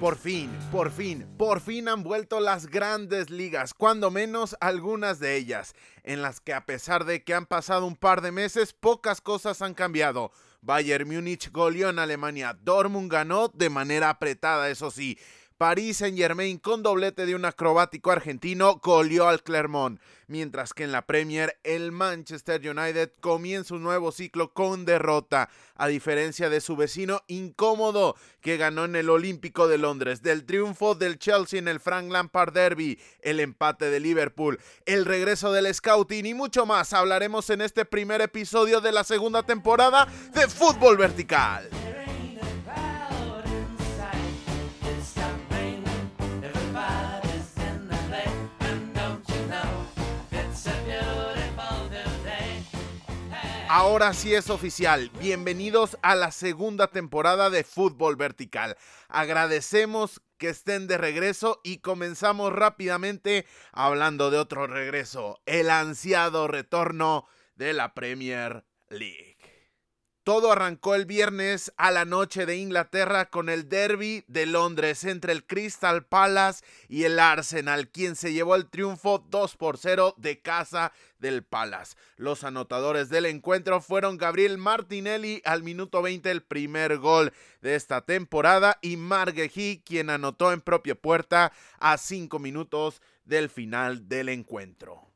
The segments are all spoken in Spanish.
Por fin, por fin, por fin han vuelto las grandes ligas, cuando menos algunas de ellas, en las que a pesar de que han pasado un par de meses, pocas cosas han cambiado. Bayern Múnich goleó en Alemania, Dortmund ganó de manera apretada, eso sí, Paris Saint-Germain con doblete de un acrobático argentino goleó al Clermont, mientras que en la Premier el Manchester United comienza un nuevo ciclo con derrota, a diferencia de su vecino incómodo que ganó en el Olímpico de Londres, del triunfo del Chelsea en el Frank Lampard Derby, el empate de Liverpool, el regreso del Scouting y mucho más hablaremos en este primer episodio de la segunda temporada de Fútbol Vertical. Ahora sí es oficial. Bienvenidos a la segunda temporada de Fútbol Vertical. Agradecemos que estén de regreso y comenzamos rápidamente hablando de otro regreso, el ansiado retorno de la Premier League. Todo arrancó el viernes a la noche de Inglaterra con el derby de Londres entre el Crystal Palace y el Arsenal, quien se llevó el triunfo 2 por 0 de casa del Palace. Los anotadores del encuentro fueron Gabriel Martinelli al minuto 20 el primer gol de esta temporada y Margueji quien anotó en propia puerta a 5 minutos del final del encuentro.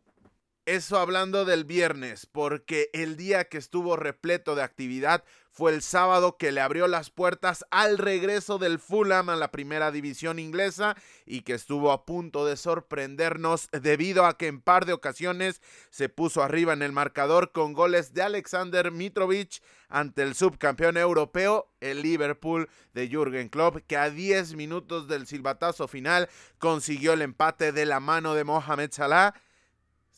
Eso hablando del viernes, porque el día que estuvo repleto de actividad fue el sábado que le abrió las puertas al regreso del Fulham a la primera división inglesa y que estuvo a punto de sorprendernos debido a que en par de ocasiones se puso arriba en el marcador con goles de Alexander Mitrovic ante el subcampeón europeo, el Liverpool de Jürgen Klopp, que a 10 minutos del silbatazo final consiguió el empate de la mano de Mohamed Salah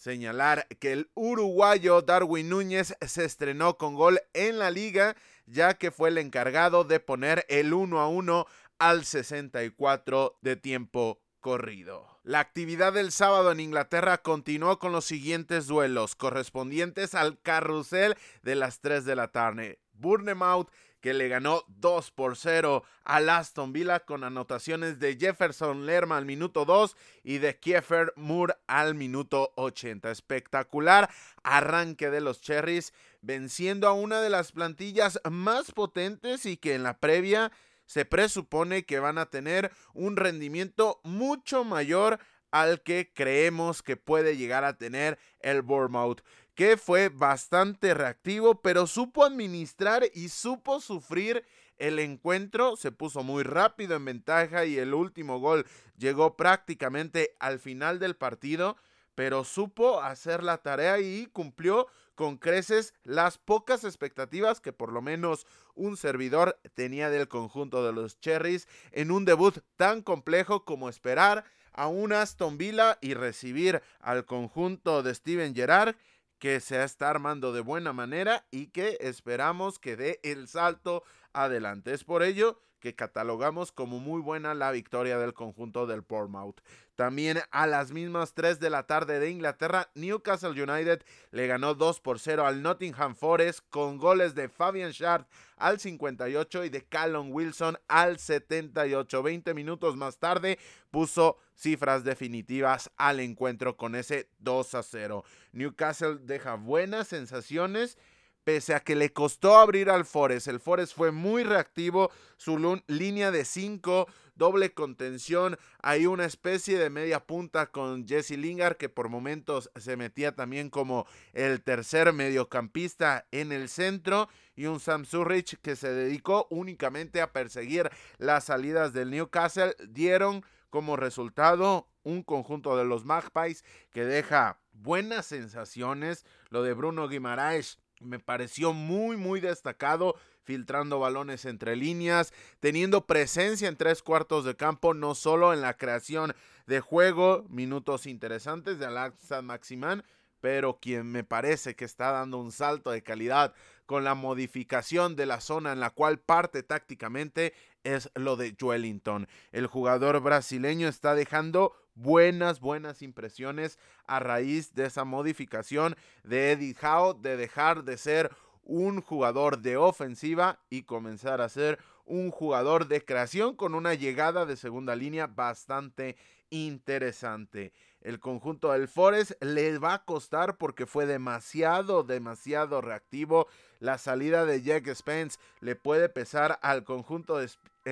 señalar que el uruguayo Darwin Núñez se estrenó con gol en la liga, ya que fue el encargado de poner el 1 a 1 al 64 de tiempo corrido. La actividad del sábado en Inglaterra continuó con los siguientes duelos correspondientes al carrusel de las 3 de la tarde. Bournemouth que le ganó 2 por 0 al Aston Villa con anotaciones de Jefferson Lerma al minuto 2 y de Kiefer Moore al minuto 80. Espectacular arranque de los Cherries venciendo a una de las plantillas más potentes y que en la previa se presupone que van a tener un rendimiento mucho mayor al que creemos que puede llegar a tener el Bournemouth que fue bastante reactivo, pero supo administrar y supo sufrir el encuentro. Se puso muy rápido en ventaja y el último gol llegó prácticamente al final del partido, pero supo hacer la tarea y cumplió con creces las pocas expectativas que por lo menos un servidor tenía del conjunto de los Cherries en un debut tan complejo como esperar a un Aston Villa y recibir al conjunto de Steven Gerrard que se está armando de buena manera y que esperamos que dé el salto adelante. Es por ello que catalogamos como muy buena la victoria del conjunto del Portsmouth. También a las mismas 3 de la tarde de Inglaterra, Newcastle United le ganó 2 por 0 al Nottingham Forest con goles de Fabian Shard al 58 y de Callum Wilson al 78. 20 minutos más tarde puso cifras definitivas al encuentro con ese 2 a 0. Newcastle deja buenas sensaciones pese a que le costó abrir al Forest. El Forest fue muy reactivo, su línea de 5, doble contención, hay una especie de media punta con Jesse Lingard que por momentos se metía también como el tercer mediocampista en el centro y un Sam Surrich que se dedicó únicamente a perseguir las salidas del Newcastle dieron como resultado un conjunto de los Magpies que deja buenas sensaciones. Lo de Bruno Guimaraes me pareció muy, muy destacado, filtrando balones entre líneas, teniendo presencia en tres cuartos de campo, no solo en la creación de juego, minutos interesantes de Alexa Maximán, pero quien me parece que está dando un salto de calidad con la modificación de la zona en la cual parte tácticamente es lo de Joelinton. El jugador brasileño está dejando buenas, buenas impresiones a raíz de esa modificación de Eddie Howe de dejar de ser un jugador de ofensiva y comenzar a ser un jugador de creación con una llegada de segunda línea bastante interesante. El conjunto del Forest le va a costar porque fue demasiado, demasiado reactivo. La salida de Jack Spence le puede pesar al conjunto de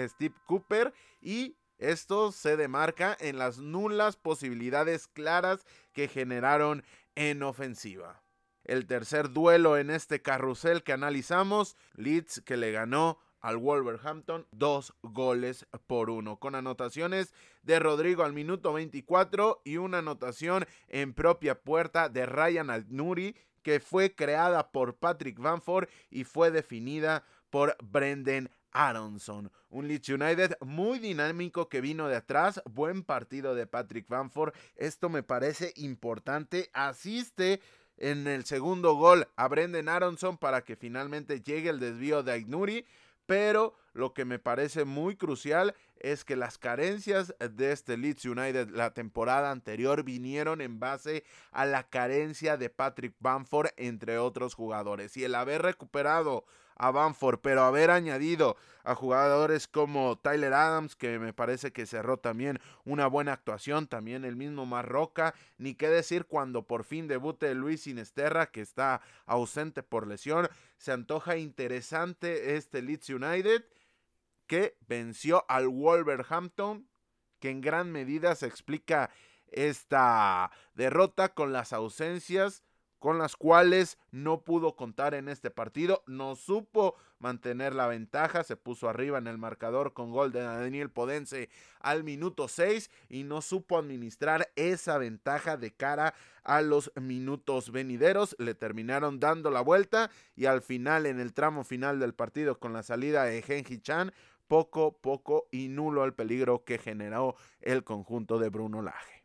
Steve Cooper y esto se demarca en las nulas posibilidades claras que generaron en ofensiva. El tercer duelo en este carrusel que analizamos, Leeds que le ganó al Wolverhampton dos goles por uno, con anotaciones de Rodrigo al minuto 24 y una anotación en propia puerta de Ryan Al-Nuri que fue creada por Patrick Vanford y fue definida por Brendan Aronson. Un Leeds United muy dinámico que vino de atrás. Buen partido de Patrick Vanford. Esto me parece importante. Asiste en el segundo gol a Brendan Aronson para que finalmente llegue el desvío de Aignuri pero lo que me parece muy crucial es que las carencias de este Leeds United la temporada anterior vinieron en base a la carencia de Patrick Bamford entre otros jugadores y el haber recuperado a Bamford, pero haber añadido a jugadores como Tyler Adams, que me parece que cerró también una buena actuación, también el mismo Marroca, ni qué decir cuando por fin debute Luis Sinesterra, que está ausente por lesión, se antoja interesante este Leeds United, que venció al Wolverhampton, que en gran medida se explica esta derrota con las ausencias con las cuales no pudo contar en este partido, no supo mantener la ventaja, se puso arriba en el marcador con gol de Daniel Podense al minuto 6 y no supo administrar esa ventaja de cara a los minutos venideros, le terminaron dando la vuelta y al final en el tramo final del partido con la salida de Genji Chan, poco, poco y nulo el peligro que generó el conjunto de Bruno Lage.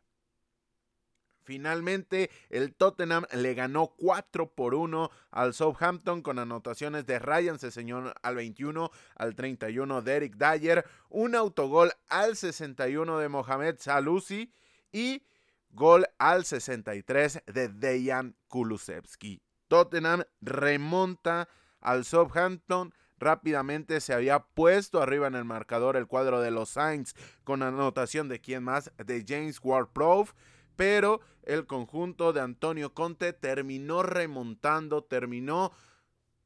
Finalmente, el Tottenham le ganó 4 por 1 al Southampton con anotaciones de Ryan Seseñón al 21, al 31 de Eric Dyer, un autogol al 61 de Mohamed Salusi y gol al 63 de Dejan Kulusevski. Tottenham remonta al Southampton rápidamente se había puesto arriba en el marcador el cuadro de los Saints con anotación de quién más, de James Ward-Prowse pero el conjunto de Antonio Conte terminó remontando, terminó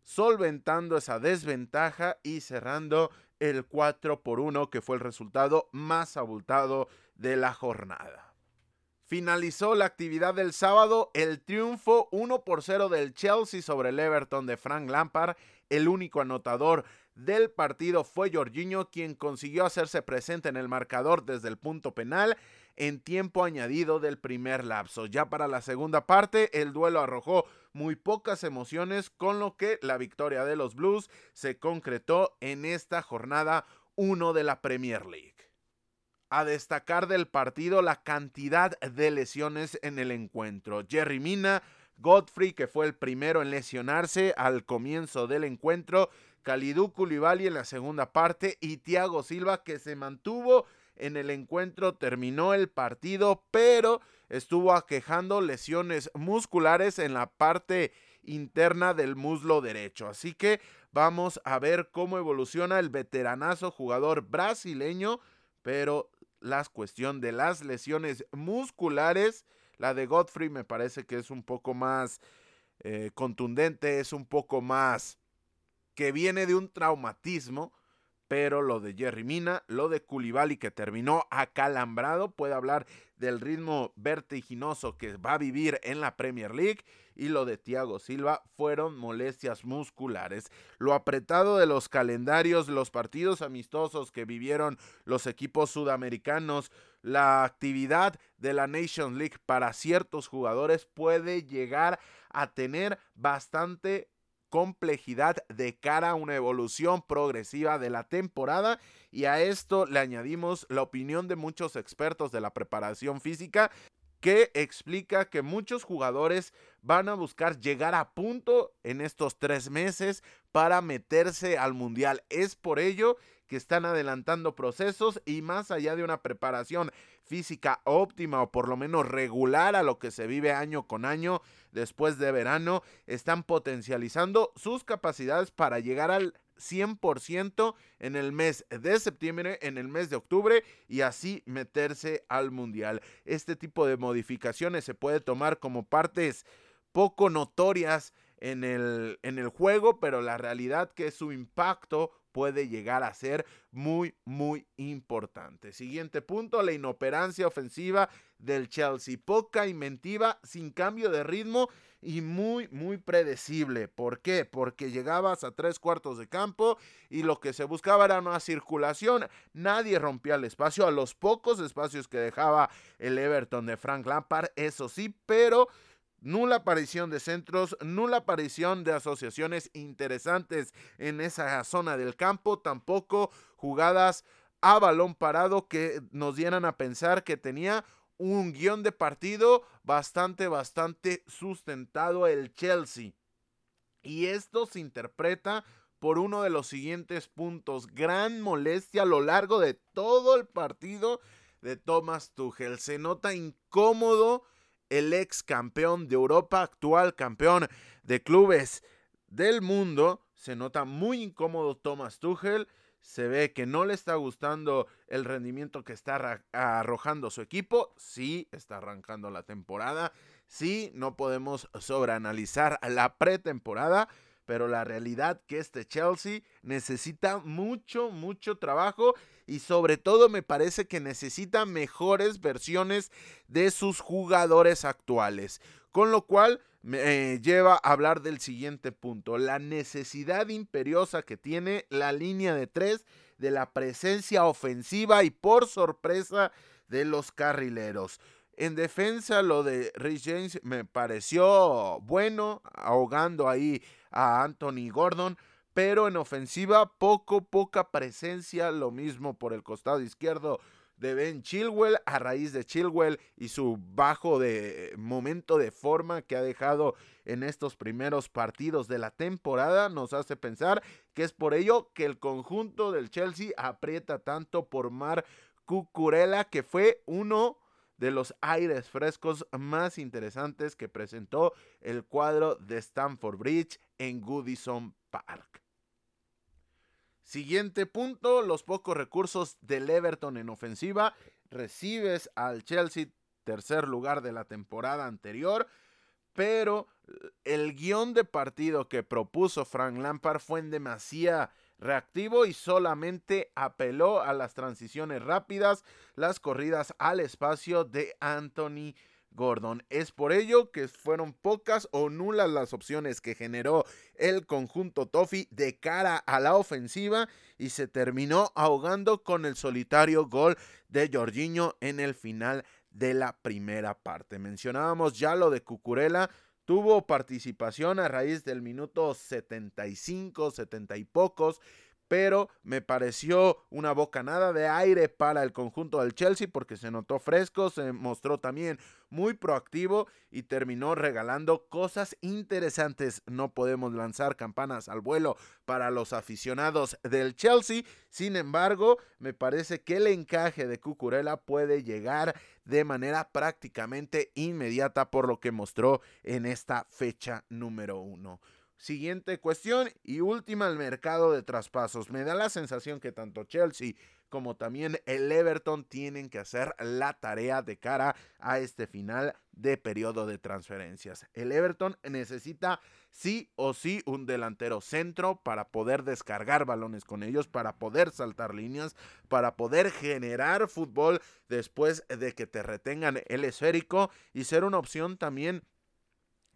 solventando esa desventaja y cerrando el 4 por 1 que fue el resultado más abultado de la jornada. Finalizó la actividad del sábado el triunfo 1 por 0 del Chelsea sobre el Everton de Frank Lampard. El único anotador del partido fue Jorginho, quien consiguió hacerse presente en el marcador desde el punto penal en tiempo añadido del primer lapso. Ya para la segunda parte, el duelo arrojó muy pocas emociones, con lo que la victoria de los Blues se concretó en esta jornada 1 de la Premier League. A destacar del partido la cantidad de lesiones en el encuentro. Jerry Mina, Godfrey, que fue el primero en lesionarse al comienzo del encuentro, Kalidou Koulibaly en la segunda parte y Thiago Silva, que se mantuvo en el encuentro, terminó el partido, pero estuvo aquejando lesiones musculares en la parte interna del muslo derecho. Así que vamos a ver cómo evoluciona el veteranazo jugador brasileño, pero la cuestión de las lesiones musculares, la de Godfrey me parece que es un poco más eh, contundente, es un poco más que viene de un traumatismo pero lo de Jerry Mina, lo de Koulibaly que terminó acalambrado, puede hablar del ritmo vertiginoso que va a vivir en la Premier League y lo de Thiago Silva fueron molestias musculares. Lo apretado de los calendarios, los partidos amistosos que vivieron los equipos sudamericanos, la actividad de la Nation League para ciertos jugadores puede llegar a tener bastante complejidad de cara a una evolución progresiva de la temporada y a esto le añadimos la opinión de muchos expertos de la preparación física que explica que muchos jugadores van a buscar llegar a punto en estos tres meses para meterse al mundial. Es por ello que están adelantando procesos y más allá de una preparación física óptima o por lo menos regular a lo que se vive año con año después de verano, están potencializando sus capacidades para llegar al 100% en el mes de septiembre, en el mes de octubre y así meterse al mundial. Este tipo de modificaciones se puede tomar como partes poco notorias en el, en el juego, pero la realidad que su impacto puede llegar a ser muy, muy importante. Siguiente punto, la inoperancia ofensiva del Chelsea. Poca inventiva, sin cambio de ritmo y muy, muy predecible. ¿Por qué? Porque llegabas a tres cuartos de campo y lo que se buscaba era una circulación. Nadie rompía el espacio, a los pocos espacios que dejaba el Everton de Frank Lampard, eso sí, pero nula aparición de centros, nula aparición de asociaciones interesantes en esa zona del campo, tampoco jugadas a balón parado que nos dieran a pensar que tenía un guion de partido bastante, bastante sustentado el Chelsea. Y esto se interpreta por uno de los siguientes puntos. Gran molestia a lo largo de todo el partido de Thomas Tuchel. Se nota incómodo el ex campeón de Europa, actual campeón de clubes del mundo. Se nota muy incómodo Thomas Tuchel. Se ve que no le está gustando el rendimiento que está arrojando su equipo. Sí, está arrancando la temporada. Sí, no podemos sobreanalizar la pretemporada pero la realidad que este Chelsea necesita mucho, mucho trabajo y sobre todo me parece que necesita mejores versiones de sus jugadores actuales. Con lo cual me eh, lleva a hablar del siguiente punto, la necesidad imperiosa que tiene la línea de tres de la presencia ofensiva y por sorpresa de los carrileros. En defensa lo de Rich James me pareció bueno, ahogando ahí a Anthony Gordon, pero en ofensiva poco, poca presencia, lo mismo por el costado izquierdo de Ben Chilwell a raíz de Chilwell y su bajo de momento de forma que ha dejado en estos primeros partidos de la temporada nos hace pensar que es por ello que el conjunto del Chelsea aprieta tanto por Mar Cucurella que fue uno de los aires frescos más interesantes que presentó el cuadro de Stamford Bridge en Goodison Park. Siguiente punto, los pocos recursos del Everton en ofensiva. Recibes al Chelsea, tercer lugar de la temporada anterior, pero el guion de partido que propuso Frank Lampard fue en demasía reactivo y solamente apeló a las transiciones rápidas, las corridas al espacio de Anthony Gordon. Es por ello que fueron pocas o nulas las opciones que generó el conjunto Toffee de cara a la ofensiva y se terminó ahogando con el solitario gol de Jorginho en el final de la primera parte. Mencionábamos ya lo de Cucurella, tuvo participación a raíz del minuto 75, 70 y pocos, pero me pareció una bocanada de aire para el conjunto del Chelsea porque se notó fresco, se mostró también muy proactivo y terminó regalando cosas interesantes. No podemos lanzar campanas al vuelo para los aficionados del Chelsea, sin embargo, me parece que el encaje de Cucurella puede llegar de manera prácticamente inmediata por lo que mostró en esta fecha número uno. Siguiente cuestión y última, el mercado de traspasos. Me da la sensación que tanto Chelsea como también el Everton tienen que hacer la tarea de cara a este final de periodo de transferencias. El Everton necesita sí o sí un delantero centro para poder descargar balones con ellos, para poder saltar líneas, para poder generar fútbol después de que te retengan el esférico y ser una opción también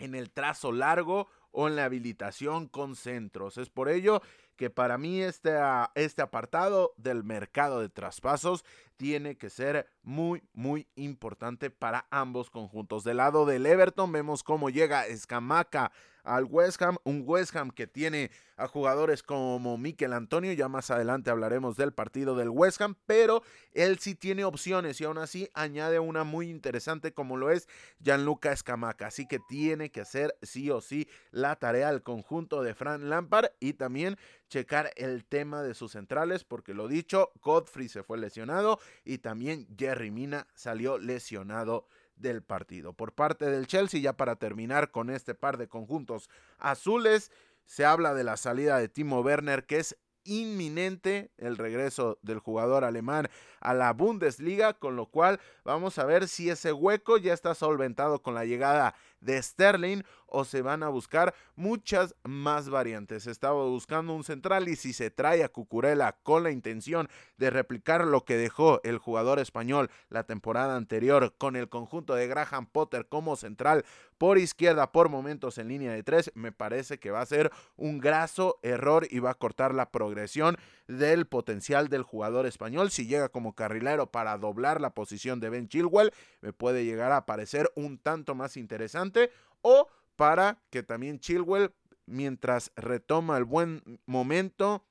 en el trazo largo o en la habilitación con centros. Es por ello que para mí este, este apartado del mercado de traspasos tiene que ser muy, muy importante para ambos conjuntos. Del lado del Everton vemos cómo llega Escamaca al West Ham, un West Ham que tiene a jugadores como Miquel Antonio, ya más adelante hablaremos del partido del West Ham, pero él sí tiene opciones y aún así añade una muy interesante como lo es Gianluca Escamaca, así que tiene que hacer sí o sí la tarea al conjunto de Fran Lampard y también checar el tema de sus centrales, porque lo dicho, Godfrey se fue lesionado y también Jerry Mina salió lesionado del partido. Por parte del Chelsea, ya para terminar con este par de conjuntos azules, se habla de la salida de Timo Werner, que es inminente el regreso del jugador alemán a la Bundesliga, con lo cual vamos a ver si ese hueco ya está solventado con la llegada de Sterling o se van a buscar muchas más variantes. Estaba buscando un central y si se trae a Cucurella con la intención de replicar lo que dejó el jugador español la temporada anterior con el conjunto de Graham Potter como central por izquierda por momentos en línea de tres, me parece que va a ser un graso error y va a cortar la progresión del potencial del jugador español. Si llega como carrilero para doblar la posición de Ben Chilwell, me puede llegar a parecer un tanto más interesante o para que también Chilwell, mientras retoma el buen momento,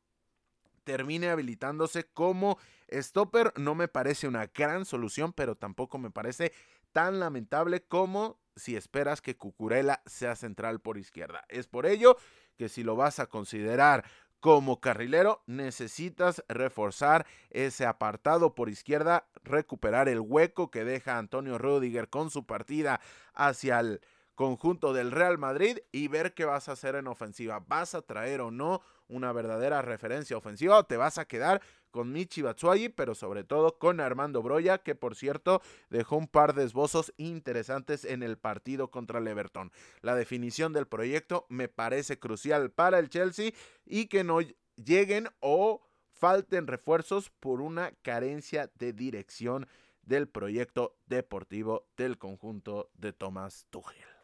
termine habilitándose como stopper. No me parece una gran solución, pero tampoco me parece tan lamentable como si esperas que Cucurella sea central por izquierda. Es por ello que si lo vas a considerar como carrilero, necesitas reforzar ese apartado por izquierda, recuperar el hueco que deja Antonio Rudiger con su partida hacia el conjunto del Real Madrid y ver qué vas a hacer en ofensiva. ¿Vas a traer o no una verdadera referencia ofensiva o te vas a quedar con Michi Batshuayi, pero sobre todo con Armando Broya, que por cierto dejó un par de esbozos interesantes en el partido contra el Everton. La definición del proyecto me parece crucial para el Chelsea y que no lleguen o falten refuerzos por una carencia de dirección del proyecto deportivo del conjunto de Thomas Tuchel.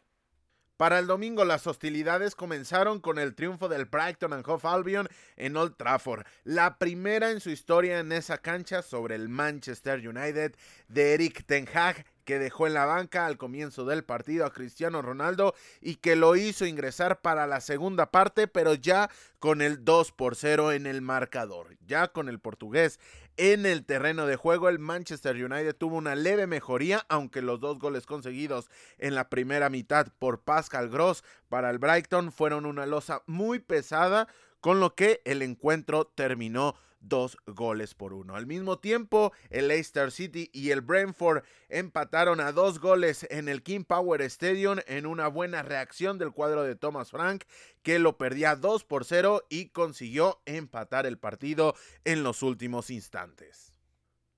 Para el domingo las hostilidades comenzaron con el triunfo del Brighton and Hove Albion en Old Trafford, la primera en su historia en esa cancha sobre el Manchester United de Eric Ten Hag que dejó en la banca al comienzo del partido a Cristiano Ronaldo y que lo hizo ingresar para la segunda parte, pero ya con el 2 por 0 en el marcador. Ya con el portugués en el terreno de juego, el Manchester United tuvo una leve mejoría, aunque los dos goles conseguidos en la primera mitad por Pascal Gross para el Brighton fueron una losa muy pesada, con lo que el encuentro terminó dos goles por uno. Al mismo tiempo, el Leicester City y el Brentford empataron a dos goles en el King Power Stadium en una buena reacción del cuadro de Thomas Frank, que lo perdía 2 por 0 y consiguió empatar el partido en los últimos instantes.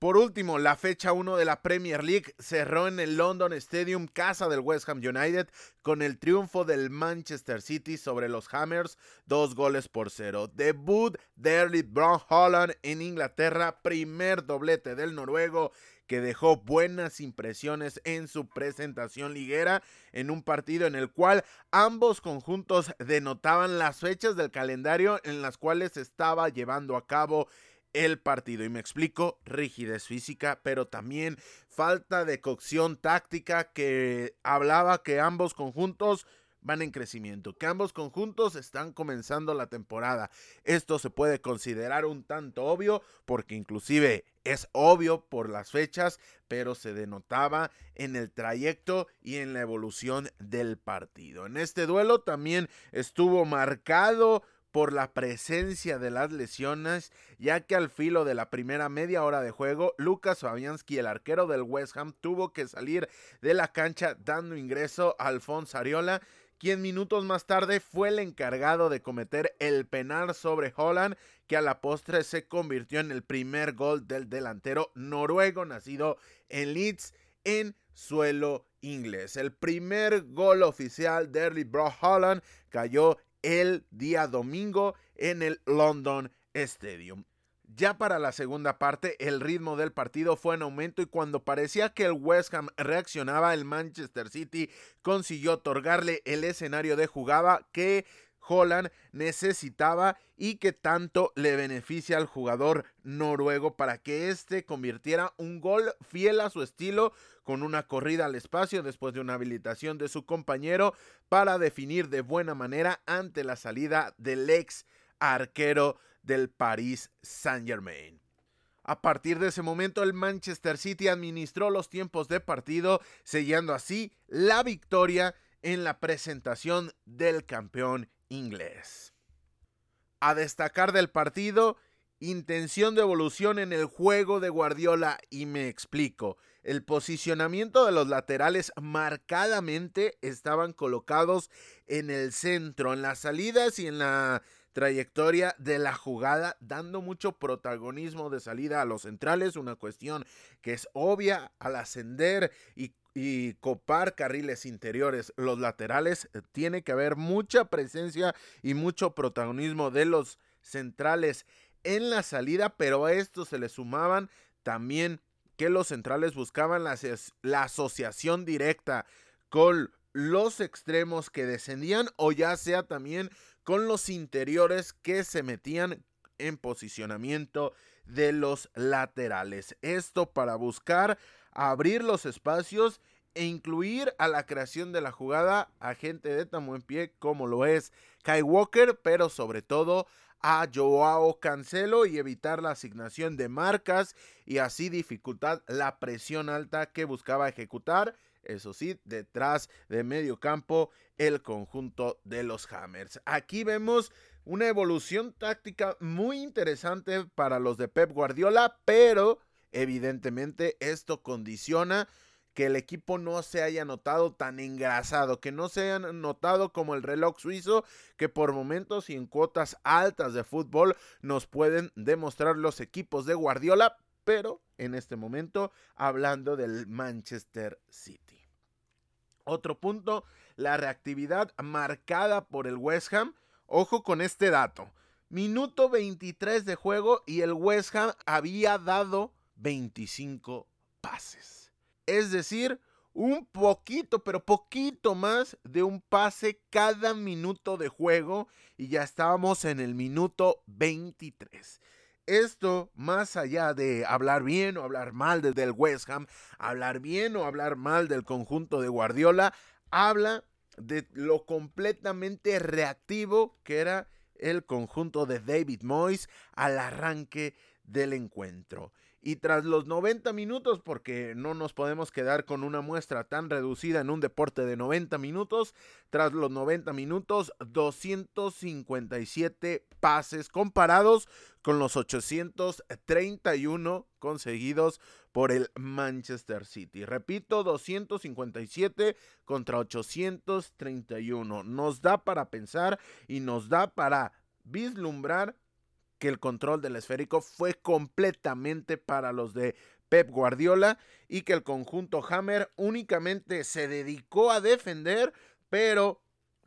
Por último, la fecha 1 de la Premier League cerró en el London Stadium, casa del West Ham United, con el triunfo del Manchester City sobre los Hammers, dos goles por cero. Debut de Erling Brown Holland en Inglaterra, primer doblete del noruego que dejó buenas impresiones en su presentación liguera en un partido en el cual ambos conjuntos denotaban las fechas del calendario en las cuales estaba llevando a cabo el partido. Y me explico, rigidez física, pero también falta de cocción táctica que hablaba que ambos conjuntos van en crecimiento, que ambos conjuntos están comenzando la temporada. Esto se puede considerar un tanto obvio porque inclusive es obvio por las fechas, pero se denotaba en el trayecto y en la evolución del partido. En este duelo también estuvo marcado por la presencia de las lesiones, ya que al filo de la primera media hora de juego, Lucas Fabianski, el arquero del West Ham, tuvo que salir de la cancha dando ingreso a Alfonso Ariola, quien minutos más tarde fue el encargado de cometer el penal sobre Holland, que a la postre se convirtió en el primer gol del delantero noruego nacido en Leeds en suelo inglés. El primer gol oficial de Erling Holland cayó el día domingo en el London Stadium. Ya para la segunda parte, el ritmo del partido fue en aumento y cuando parecía que el West Ham reaccionaba, el Manchester City consiguió otorgarle el escenario de jugada que Holland necesitaba y que tanto le beneficia al jugador noruego para que éste convirtiera un gol fiel a su estilo con una corrida al espacio después de una habilitación de su compañero para definir de buena manera ante la salida del ex arquero del Paris Saint-Germain. A partir de ese momento el Manchester City administró los tiempos de partido, sellando así la victoria en la presentación del campeón inglés. A destacar del partido, intención de evolución en el juego de Guardiola y me explico. El posicionamiento de los laterales marcadamente estaban colocados en el centro, en las salidas y en la trayectoria de la jugada, dando mucho protagonismo de salida a los centrales, una cuestión que es obvia al ascender y y copar carriles interiores, los laterales, eh, tiene que haber mucha presencia y mucho protagonismo de los centrales en la salida, pero a esto se le sumaban también que los centrales buscaban la, la asociación directa con los extremos que descendían o ya sea también con los interiores que se metían en posicionamiento de los laterales. Esto para buscar abrir los espacios e incluir a la creación de la jugada a gente de tan buen pie como lo es Kai Walker, pero sobre todo a Joao Cancelo y evitar la asignación de marcas y así dificultar la presión alta que buscaba ejecutar. Eso sí, detrás de medio campo el conjunto de los Hammers. Aquí vemos una evolución táctica muy interesante para los de Pep Guardiola, pero Evidentemente esto condiciona que el equipo no se haya notado tan engrasado, que no se haya notado como el reloj suizo que por momentos y en cuotas altas de fútbol nos pueden demostrar los equipos de Guardiola, pero en este momento hablando del Manchester City. Otro punto, la reactividad marcada por el West Ham. Ojo con este dato. Minuto 23 de juego y el West Ham había dado 25 pases. Es decir, un poquito, pero poquito más de un pase cada minuto de juego y ya estábamos en el minuto 23. Esto, más allá de hablar bien o hablar mal del West Ham, hablar bien o hablar mal del conjunto de Guardiola, habla de lo completamente reactivo que era el conjunto de David Moyes al arranque del encuentro. Y tras los 90 minutos, porque no nos podemos quedar con una muestra tan reducida en un deporte de 90 minutos, tras los 90 minutos, 257 pases comparados con los 831 conseguidos por el Manchester City. Repito, 257 contra 831. Nos da para pensar y nos da para vislumbrar que el control del esférico fue completamente para los de Pep Guardiola y que el conjunto Hammer únicamente se dedicó a defender, pero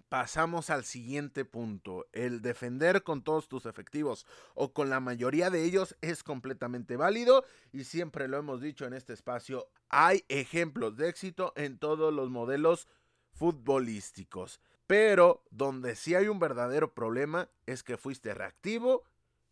pasamos al siguiente punto. El defender con todos tus efectivos o con la mayoría de ellos es completamente válido y siempre lo hemos dicho en este espacio, hay ejemplos de éxito en todos los modelos futbolísticos. Pero donde sí hay un verdadero problema es que fuiste reactivo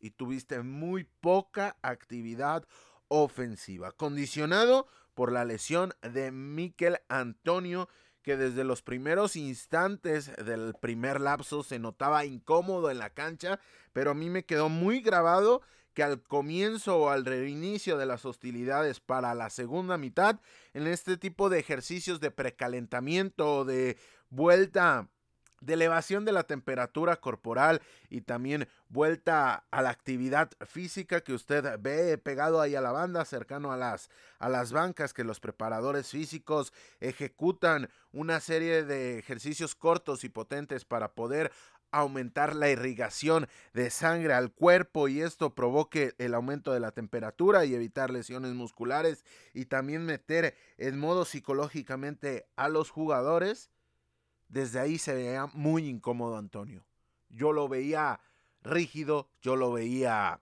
y tuviste muy poca actividad ofensiva, condicionado por la lesión de Miquel Antonio, que desde los primeros instantes del primer lapso se notaba incómodo en la cancha, pero a mí me quedó muy grabado que al comienzo o al reinicio de las hostilidades para la segunda mitad, en este tipo de ejercicios de precalentamiento o de vuelta de elevación de la temperatura corporal y también vuelta a la actividad física que usted ve pegado ahí a la banda, cercano a las, a las bancas que los preparadores físicos ejecutan una serie de ejercicios cortos y potentes para poder aumentar la irrigación de sangre al cuerpo y esto provoque el aumento de la temperatura y evitar lesiones musculares y también meter en modo psicológicamente a los jugadores desde ahí se veía muy incómodo Antonio. Yo lo veía rígido, yo lo veía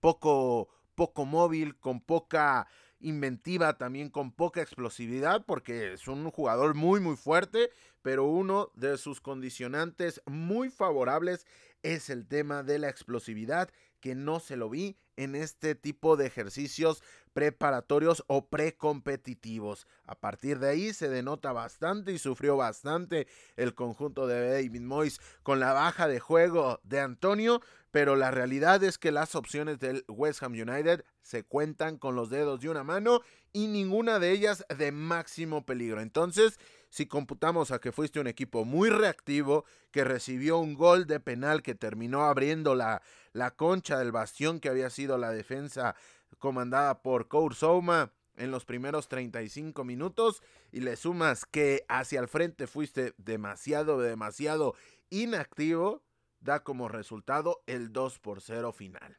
poco, poco móvil, con poca inventiva, también con poca explosividad, porque es un jugador muy muy fuerte, pero uno de sus condicionantes muy favorables es el tema de la explosividad, que no se lo vi en este tipo de ejercicios preparatorios o precompetitivos. A partir de ahí se denota bastante y sufrió bastante el conjunto de David Moyes con la baja de juego de Antonio, pero la realidad es que las opciones del West Ham United se cuentan con los dedos de una mano y ninguna de ellas de máximo peligro. Entonces, si computamos a que fuiste un equipo muy reactivo, que recibió un gol de penal que terminó abriendo la, la concha del bastión que había sido la defensa comandada por Souma en los primeros 35 minutos y le sumas que hacia el frente fuiste demasiado, demasiado inactivo, da como resultado el 2 por 0 final.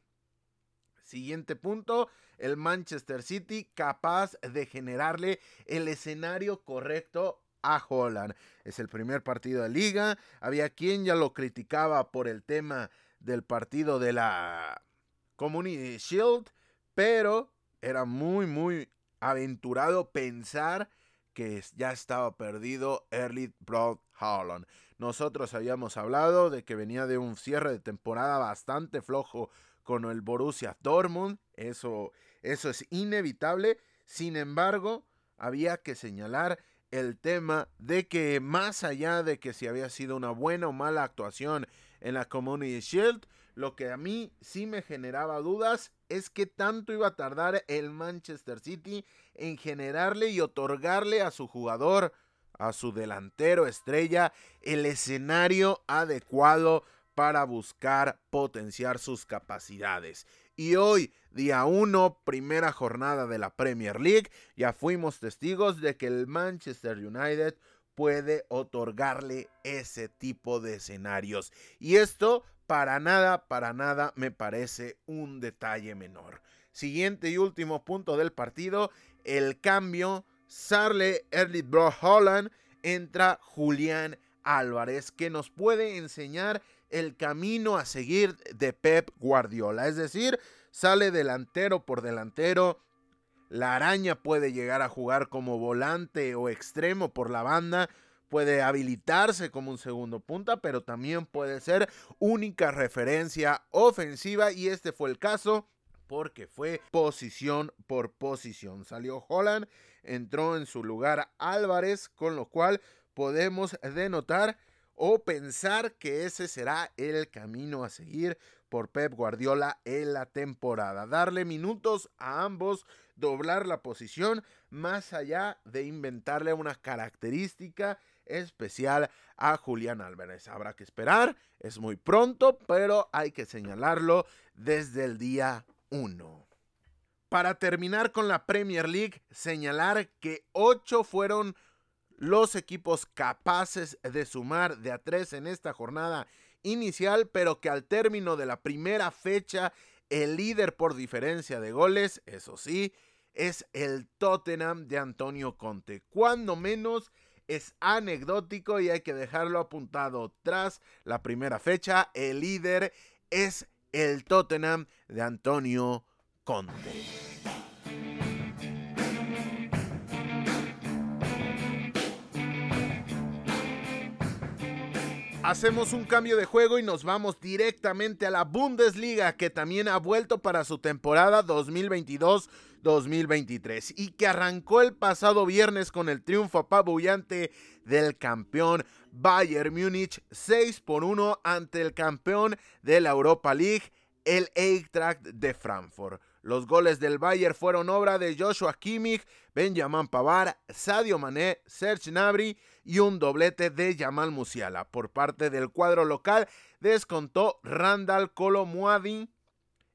Siguiente punto, el Manchester City capaz de generarle el escenario correcto a Holland. Es el primer partido de liga. Había quien ya lo criticaba por el tema del partido de la Community Shield, pero era muy, muy aventurado pensar que ya estaba perdido Early Broad Holland. Nosotros habíamos hablado de que venía de un cierre de temporada bastante flojo con el Borussia Dortmund. Eso, eso es inevitable. Sin embargo, había que señalar el tema de que más allá de que si había sido una buena o mala actuación en la Community Shield, lo que a mí sí me generaba dudas es que tanto iba a tardar el Manchester City en generarle y otorgarle a su jugador a su delantero estrella el escenario adecuado para buscar potenciar sus capacidades. Y hoy, día 1, primera jornada de la Premier League, ya fuimos testigos de que el Manchester United puede otorgarle ese tipo de escenarios. Y esto para nada, para nada me parece un detalle menor. Siguiente y último punto del partido, el cambio Sarle Early Bro Holland entra Julián Álvarez que nos puede enseñar el camino a seguir de Pep Guardiola. Es decir, sale delantero por delantero. La araña puede llegar a jugar como volante o extremo por la banda. Puede habilitarse como un segundo punta, pero también puede ser única referencia ofensiva. Y este fue el caso porque fue posición por posición. Salió Holland, entró en su lugar Álvarez, con lo cual podemos denotar o pensar que ese será el camino a seguir por Pep Guardiola en la temporada. Darle minutos a ambos, doblar la posición, más allá de inventarle una característica especial a Julián Álvarez. Habrá que esperar, es muy pronto, pero hay que señalarlo desde el día para terminar con la Premier League, señalar que 8 fueron los equipos capaces de sumar de a 3 en esta jornada inicial, pero que al término de la primera fecha, el líder por diferencia de goles, eso sí, es el Tottenham de Antonio Conte. Cuando menos es anecdótico y hay que dejarlo apuntado. Tras la primera fecha, el líder es el Tottenham de Antonio Conte. Hacemos un cambio de juego y nos vamos directamente a la Bundesliga que también ha vuelto para su temporada 2022-2023 y que arrancó el pasado viernes con el triunfo apabullante del campeón Bayern Múnich 6 por 1 ante el campeón de la Europa League, el Eintracht de Frankfurt. Los goles del Bayern fueron obra de Joshua Kimmich, Benjamin Pavard, Sadio Mané, Serge Gnabry y un doblete de Jamal Musiala. Por parte del cuadro local descontó Randall Colomuadin.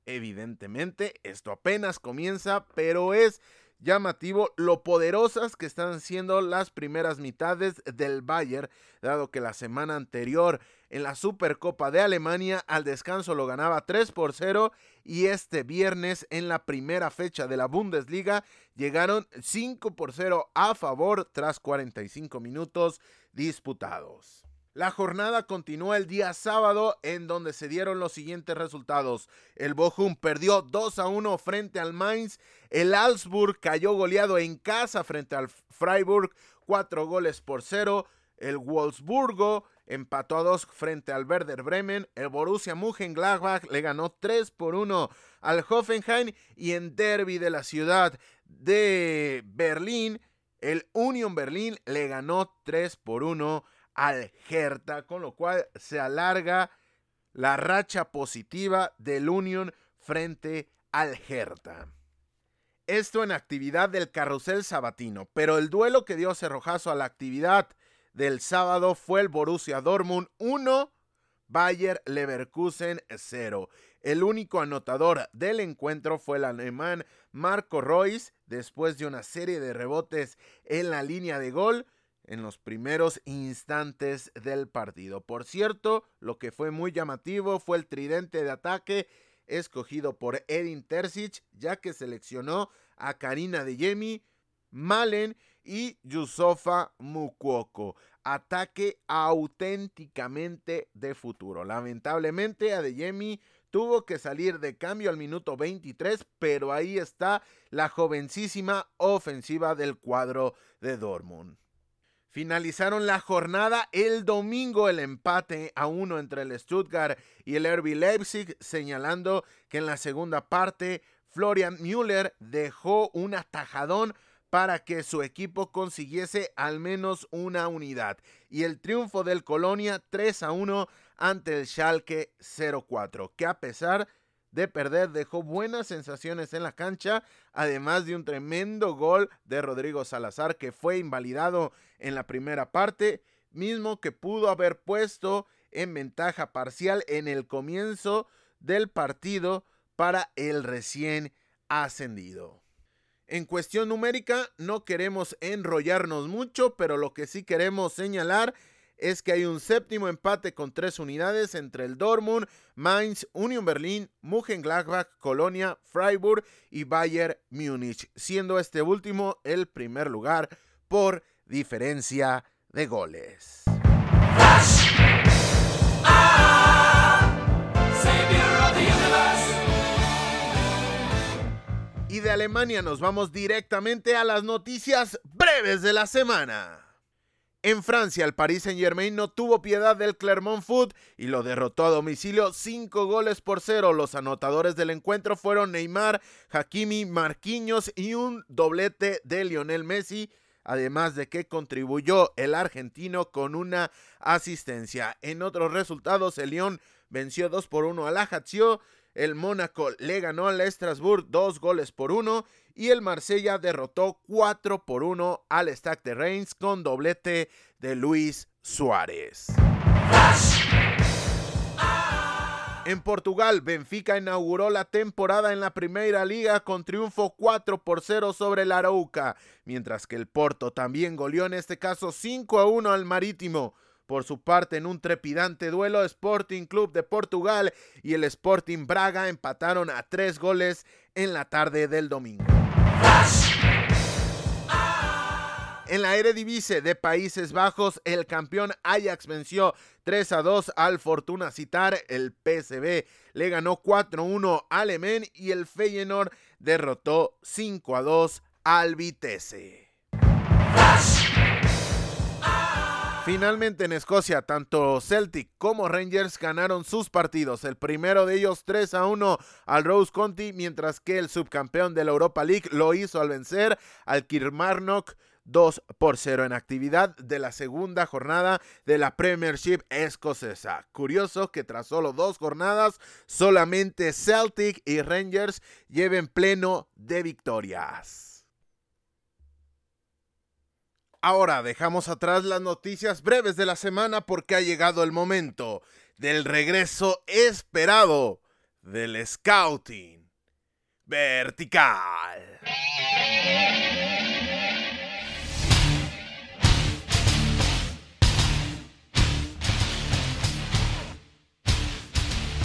Evidentemente, esto apenas comienza, pero es llamativo lo poderosas que están siendo las primeras mitades del Bayern, dado que la semana anterior en la Supercopa de Alemania al descanso lo ganaba 3 por 0 y este viernes en la primera fecha de la Bundesliga llegaron 5 por 0 a favor tras 45 minutos disputados. La jornada continuó el día sábado en donde se dieron los siguientes resultados. El Bochum perdió 2 a 1 frente al Mainz. El Augsburg cayó goleado en casa frente al Freiburg 4 goles por 0. El Wolfsburgo empató a 2 frente al Werder Bremen. El Borussia Mönchengladbach le ganó 3 por 1 al Hoffenheim. Y en derby de la ciudad de Berlín, el Union Berlin le ganó 3 por 1 al Hertha, con lo cual se alarga la racha positiva del Union frente al Hertha. Esto en actividad del carrusel sabatino, pero el duelo que dio cerrojazo a la actividad del sábado fue el Borussia Dortmund 1, Bayer Leverkusen 0. El único anotador del encuentro fue el alemán Marco Reus después de una serie de rebotes en la línea de gol en los primeros instantes del partido. Por cierto, lo que fue muy llamativo fue el tridente de ataque escogido por Edin Terzic, ya que seleccionó a Karina de Yemi, Malen y Yusofa Mukuoko. Ataque auténticamente de futuro. Lamentablemente, Adeyemi tuvo que salir de cambio al minuto 23, pero ahí está la jovencísima ofensiva del cuadro de Dortmund. Finalizaron la jornada el domingo el empate a uno entre el Stuttgart y el RB Leipzig, señalando que en la segunda parte Florian Müller dejó un atajadón para que su equipo consiguiese al menos una unidad. Y el triunfo del Colonia 3 a 1 ante el Schalke 04, que a pesar de de perder dejó buenas sensaciones en la cancha, además de un tremendo gol de Rodrigo Salazar que fue invalidado en la primera parte, mismo que pudo haber puesto en ventaja parcial en el comienzo del partido para el recién ascendido. En cuestión numérica no queremos enrollarnos mucho, pero lo que sí queremos señalar es que hay un séptimo empate con tres unidades entre el Dortmund, Mainz, Union Berlin, Mönchengladbach, Colonia, Freiburg y Bayern Múnich, siendo este último el primer lugar por diferencia de goles. Y de Alemania nos vamos directamente a las noticias breves de la semana. En Francia, el Paris Saint-Germain no tuvo piedad del Clermont Foot y lo derrotó a domicilio 5 goles por 0. Los anotadores del encuentro fueron Neymar, Hakimi, Marquinhos y un doblete de Lionel Messi, además de que contribuyó el argentino con una asistencia. En otros resultados, el Lyon venció 2 por 1 al Ajaccio el Mónaco le ganó al Strasbourg dos goles por uno y el Marsella derrotó 4 por 1 al Stade de Reims con doblete de Luis Suárez. En Portugal, Benfica inauguró la temporada en la Primera Liga con triunfo 4 por 0 sobre el Arauca, mientras que el Porto también goleó en este caso 5 a 1 al Marítimo. Por su parte, en un trepidante duelo, Sporting Club de Portugal y el Sporting Braga empataron a tres goles en la tarde del domingo. En la Eredivisie de Países Bajos, el campeón Ajax venció 3 a 2 al Fortuna Citar. El PSV le ganó 4-1 al Emen y el Feyenoord derrotó 5 a 2 al Vitesse. Finalmente en Escocia, tanto Celtic como Rangers ganaron sus partidos. El primero de ellos 3 a 1 al Rose County, mientras que el subcampeón de la Europa League lo hizo al vencer al Kilmarnock 2 por 0 en actividad de la segunda jornada de la Premiership escocesa. Curioso que tras solo dos jornadas, solamente Celtic y Rangers lleven pleno de victorias. Ahora dejamos atrás las noticias breves de la semana porque ha llegado el momento del regreso esperado del scouting vertical.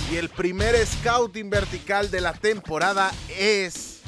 Y el primer scouting vertical de la temporada es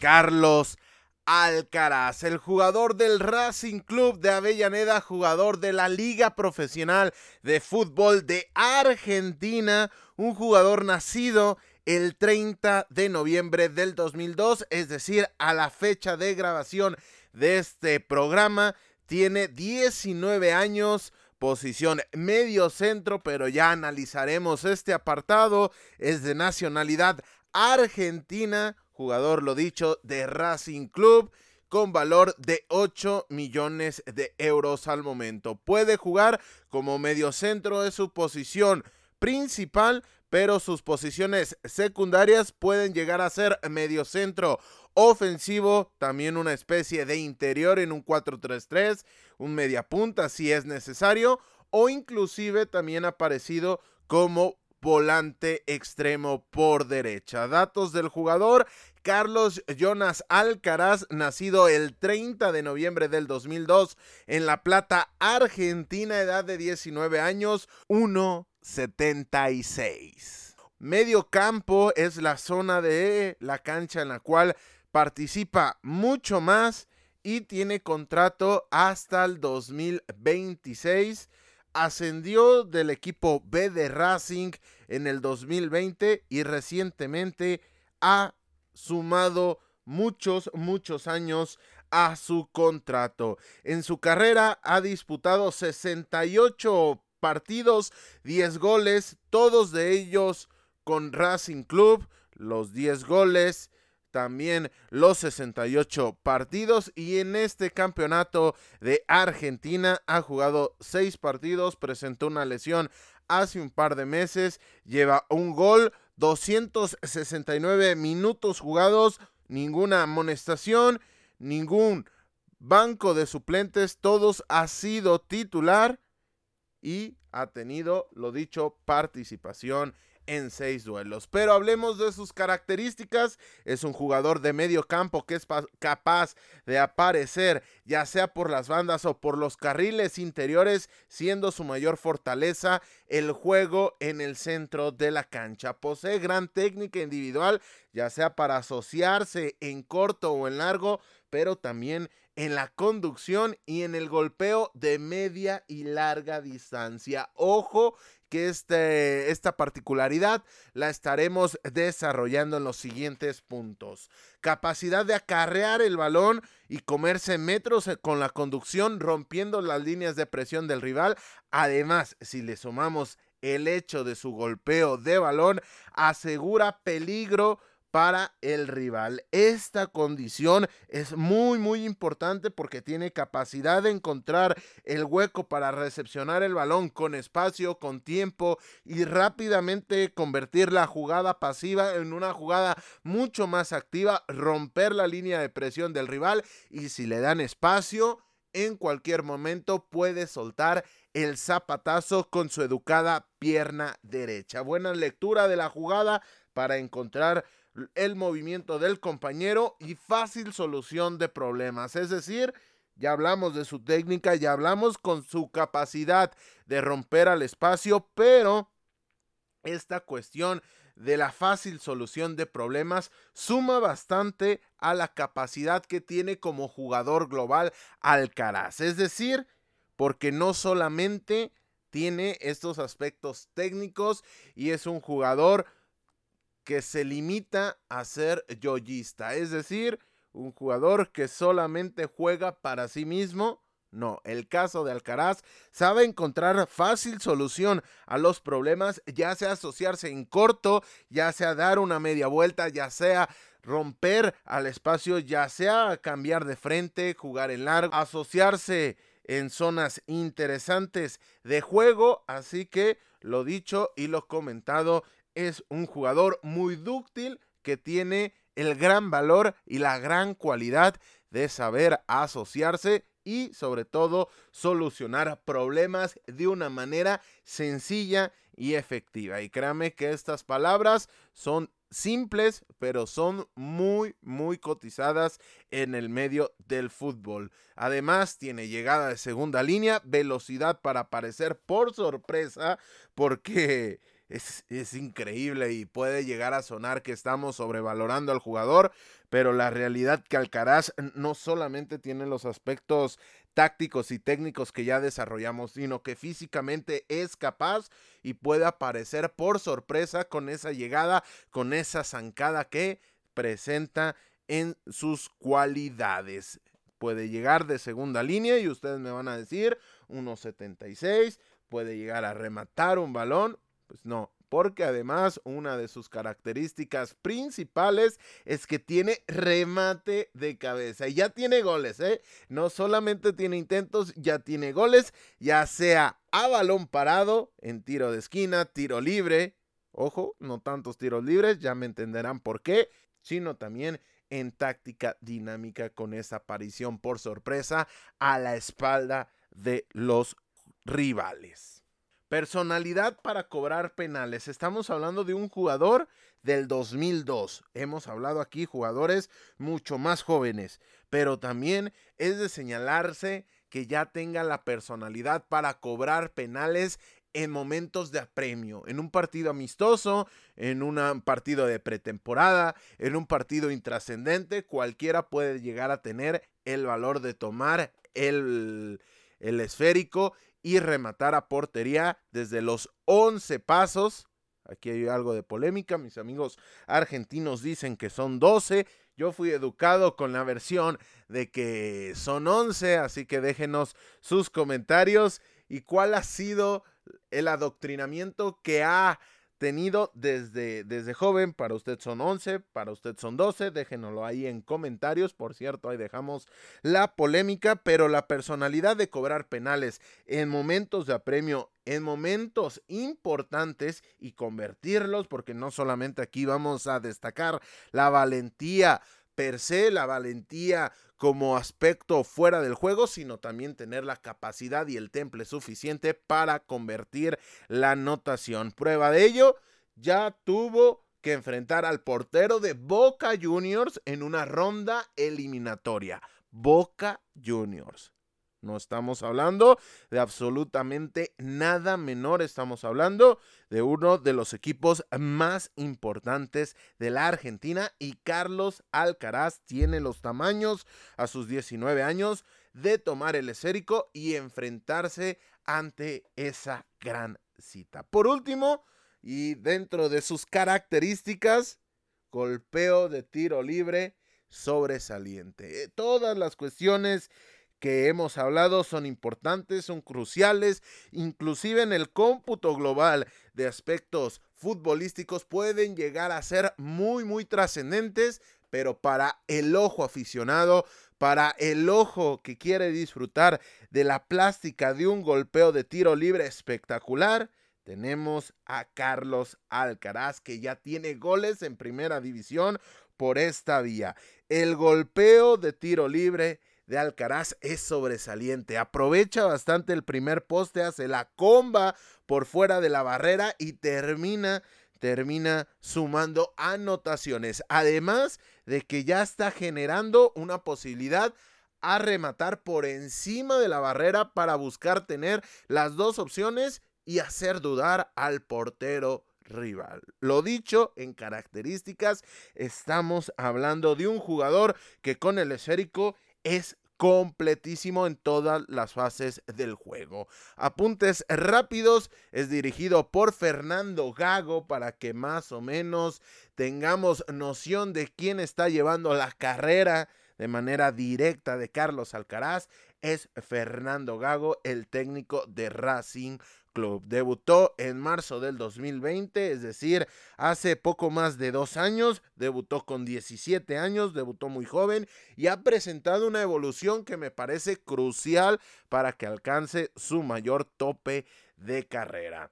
Carlos Alcaraz, el jugador del Racing Club de Avellaneda, jugador de la Liga Profesional de Fútbol de Argentina, un jugador nacido el 30 de noviembre del 2002, es decir, a la fecha de grabación de este programa, tiene 19 años, posición medio centro, pero ya analizaremos este apartado, es de nacionalidad argentina, jugador, lo dicho, de Racing Club con valor de 8 millones de euros al momento. Puede jugar como mediocentro de su posición principal, pero sus posiciones secundarias pueden llegar a ser mediocentro ofensivo, también una especie de interior en un 4-3-3, un mediapunta si es necesario, o inclusive también ha aparecido como volante extremo por derecha. Datos del jugador, Carlos Jonas Alcaraz, nacido el 30 de noviembre del 2002 en La Plata, Argentina, edad de 19 años, 1.76. Medio campo es la zona de la cancha en la cual participa mucho más y tiene contrato hasta el 2026 ascendió del equipo B de Racing en el 2020 y recientemente ha sumado muchos, muchos años a su contrato. En su carrera ha disputado 68 partidos, 10 goles, todos de ellos con Racing Club, los 10 goles también los 68 partidos. Y en este campeonato de Argentina ha jugado 6 partidos, presentó una lesión hace un par de meses, lleva un gol, 269 minutos jugados, ninguna amonestación, ningún banco de suplentes, todos ha sido titular y ha tenido, lo dicho, participación en seis duelos. Pero hablemos de sus características. Es un jugador de medio campo que es capaz de aparecer ya sea por las bandas o por los carriles interiores, siendo su mayor fortaleza el juego en el centro de la cancha. Posee gran técnica individual, ya sea para asociarse en corto o en largo, pero también en la conducción y en el golpeo de media y larga distancia. Ojo que este, esta particularidad la estaremos desarrollando en los siguientes puntos. Capacidad de acarrear el balón y comerse metros eh, con la conducción rompiendo las líneas de presión del rival. Además, si le sumamos el hecho de su golpeo de balón, asegura peligro para el rival. Esta condición es muy muy importante porque tiene capacidad de encontrar el hueco para recepcionar el balón con espacio, con tiempo y rápidamente convertir la jugada pasiva en una jugada mucho más activa, romper la línea de presión del rival y si le dan espacio, en cualquier momento puede soltar el zapatazo con su educada pierna derecha. Buena lectura de la jugada para encontrar el movimiento del compañero y fácil solución de problemas. Es decir, ya hablamos de su técnica, ya hablamos con su capacidad de romper al espacio, pero esta cuestión de la fácil solución de problemas suma bastante a la capacidad que tiene como jugador global Alcaraz. Es decir, porque no solamente tiene estos aspectos técnicos y es un jugador que se limita a ser yoyista, es decir, un jugador que solamente juega para sí mismo. No, el caso de Alcaraz sabe encontrar fácil solución a los problemas, ya sea asociarse en corto, ya sea dar una media vuelta, ya sea romper al espacio, ya sea cambiar de frente, jugar en largo, asociarse en zonas interesantes de juego. Así que lo dicho y lo comentado, es un jugador muy dúctil que tiene el gran valor y la gran cualidad de saber asociarse y sobre todo solucionar problemas de una manera sencilla y efectiva. Y créame que estas palabras son simples, pero son muy, muy cotizadas en el medio del fútbol. Además, tiene llegada de segunda línea, velocidad para aparecer por sorpresa, porque es, es, increíble y puede llegar a sonar que estamos sobrevalorando al jugador, pero la realidad que Alcaraz no solamente tiene los aspectos tácticos y técnicos que ya desarrollamos, sino que físicamente es capaz y puede aparecer por sorpresa con esa llegada, con esa zancada que presenta en sus cualidades. Puede llegar de segunda línea y ustedes me van a decir 1.76, puede llegar a rematar un balón. Pues no, porque además una de sus características principales es que tiene remate de cabeza y ya tiene goles, ¿eh? No solamente tiene intentos, ya tiene goles, ya sea a balón parado, en tiro de esquina, tiro libre, ojo, no tantos tiros libres, ya me entenderán por qué, sino también en táctica dinámica con esa aparición por sorpresa a la espalda de los rivales. Personalidad para cobrar penales. Estamos hablando de un jugador del 2002. Hemos hablado aquí jugadores mucho más jóvenes, pero también es de señalarse que ya tenga la personalidad para cobrar penales en momentos de apremio, en un partido amistoso, en un partido de pretemporada, en un partido intrascendente, cualquiera puede llegar a tener el valor de tomar el, el esférico y rematar a portería desde los 11 pasos. Aquí hay algo de polémica, mis amigos argentinos dicen que son 12. Yo fui educado con la versión de que son 11, así que déjenos sus comentarios y cuál ha sido el adoctrinamiento que ha tenido desde, desde joven. Para usted son 11, para usted son 12. Déjenoslo ahí en comentarios. Por cierto, ahí dejamos la polémica, pero la personalidad de cobrar penales en momentos de apremio, en momentos importantes y convertirlos, porque no solamente aquí vamos a destacar la valentía per se, la valentía como aspecto fuera del juego, sino también tener la capacidad y el temple suficiente para convertir la anotación. Prueba de ello, ya tuvo que enfrentar al portero de Boca Juniors en una ronda eliminatoria. Boca Juniors. No estamos hablando de absolutamente nada menor, estamos hablando de uno de los equipos más importantes de la Argentina y Carlos Alcaraz tiene los tamaños a sus 19 años de tomar el esférico y enfrentarse ante esa gran cita. Por último, y dentro de sus características, golpeo de tiro libre sobresaliente. Todas las cuestiones que hemos hablado son importantes, son cruciales, inclusive en el cómputo global de aspectos futbolísticos pueden llegar a ser muy, muy trascendentes, pero para el ojo aficionado, para el ojo que quiere disfrutar de la plástica de un golpeo de tiro libre espectacular, tenemos a Carlos Alcaraz que ya tiene goles en primera división por esta vía. El golpeo de tiro libre de Alcaraz es sobresaliente. Aprovecha bastante el primer poste, hace la comba por fuera de la barrera y termina termina sumando anotaciones. Además de que ya está generando una posibilidad a rematar por encima de la barrera para buscar tener las dos opciones y hacer dudar al portero rival. Lo dicho, en características, estamos hablando de un jugador que con el esférico es completísimo en todas las fases del juego. Apuntes rápidos es dirigido por Fernando Gago para que más o menos tengamos noción de quién está llevando la carrera de manera directa de Carlos Alcaraz. Es Fernando Gago, el técnico de Racing Club. Debutó en marzo del 2020, es decir, hace poco más de dos años. Debutó con 17 años, debutó muy joven y ha presentado una evolución que me parece crucial para que alcance su mayor tope de carrera.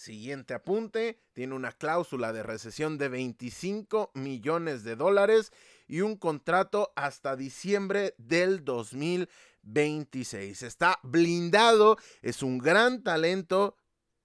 Siguiente apunte, tiene una cláusula de recesión de 25 millones de dólares y un contrato hasta diciembre del 2026. Está blindado, es un gran talento,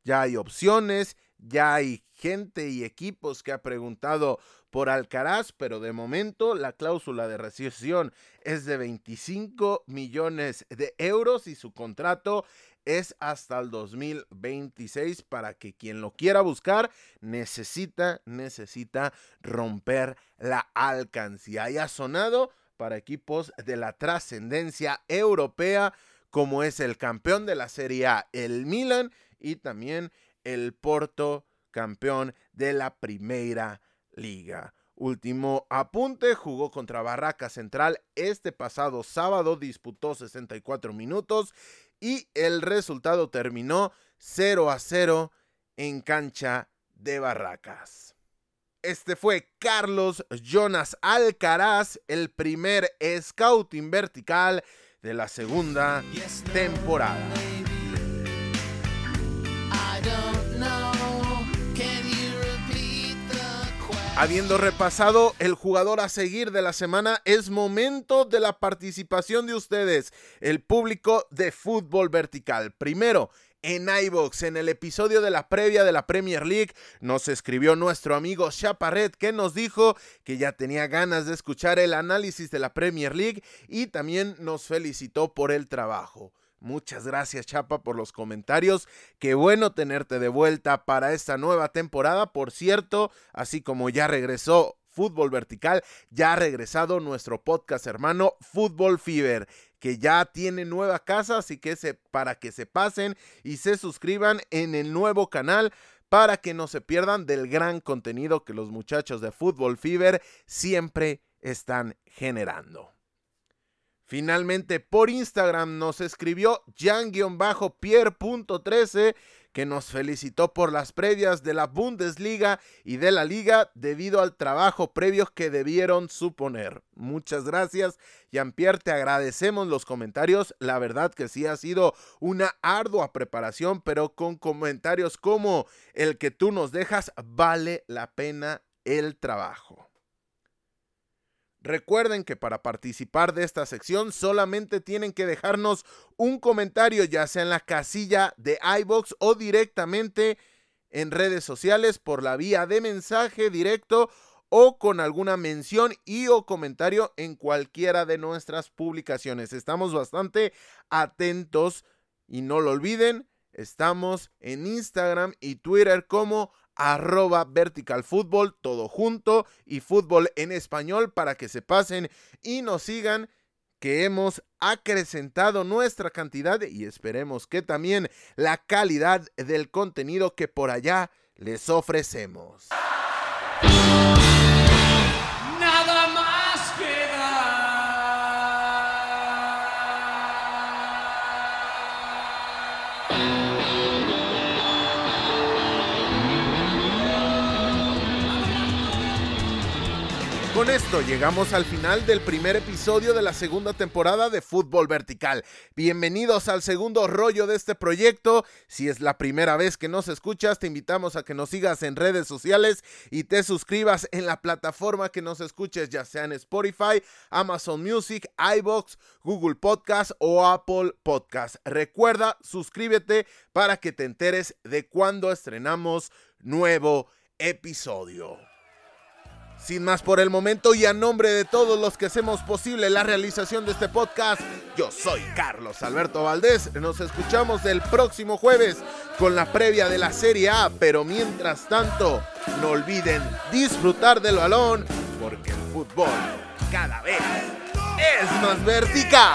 ya hay opciones, ya hay gente y equipos que ha preguntado por Alcaraz, pero de momento la cláusula de recesión es de 25 millones de euros y su contrato es hasta el 2026 para que quien lo quiera buscar necesita, necesita romper la alcancía. Y ha sonado para equipos de la trascendencia europea como es el campeón de la Serie A, el Milan, y también el Porto, campeón de la Primera Liga. Último apunte, jugó contra Barraca Central este pasado sábado, disputó 64 minutos y el resultado terminó 0 a 0 en cancha de Barracas. Este fue Carlos Jonas Alcaraz, el primer scouting vertical de la segunda temporada. Habiendo repasado el jugador a seguir de la semana, es momento de la participación de ustedes, el público de fútbol vertical. Primero, en iBox, en el episodio de la previa de la Premier League, nos escribió nuestro amigo Chaparret que nos dijo que ya tenía ganas de escuchar el análisis de la Premier League y también nos felicitó por el trabajo. Muchas gracias Chapa por los comentarios. Qué bueno tenerte de vuelta para esta nueva temporada. Por cierto, así como ya regresó Fútbol Vertical, ya ha regresado nuestro podcast hermano Fútbol Fever, que ya tiene nueva casa, así que se, para que se pasen y se suscriban en el nuevo canal para que no se pierdan del gran contenido que los muchachos de Fútbol Fever siempre están generando. Finalmente por Instagram nos escribió Jan-Pierre.13 que nos felicitó por las previas de la Bundesliga y de la liga debido al trabajo previo que debieron suponer. Muchas gracias, Jean-Pierre, te agradecemos los comentarios. La verdad que sí ha sido una ardua preparación, pero con comentarios como el que tú nos dejas, vale la pena el trabajo. Recuerden que para participar de esta sección solamente tienen que dejarnos un comentario, ya sea en la casilla de iBox o directamente en redes sociales por la vía de mensaje directo o con alguna mención y o comentario en cualquiera de nuestras publicaciones. Estamos bastante atentos y no lo olviden, estamos en Instagram y Twitter como arroba vertical fútbol, todo junto y fútbol en español para que se pasen y nos sigan que hemos acrecentado nuestra cantidad y esperemos que también la calidad del contenido que por allá les ofrecemos. Con esto llegamos al final del primer episodio de la segunda temporada de Fútbol Vertical. Bienvenidos al segundo rollo de este proyecto. Si es la primera vez que nos escuchas, te invitamos a que nos sigas en redes sociales y te suscribas en la plataforma que nos escuches, ya sea en Spotify, Amazon Music, iBox, Google Podcast o Apple Podcast. Recuerda, suscríbete para que te enteres de cuando estrenamos nuevo episodio. Sin más por el momento y a nombre de todos los que hacemos posible la realización de este podcast, yo soy Carlos Alberto Valdés. Nos escuchamos el próximo jueves con la previa de la Serie A, pero mientras tanto, no olviden disfrutar del balón porque el fútbol cada vez es más vertical.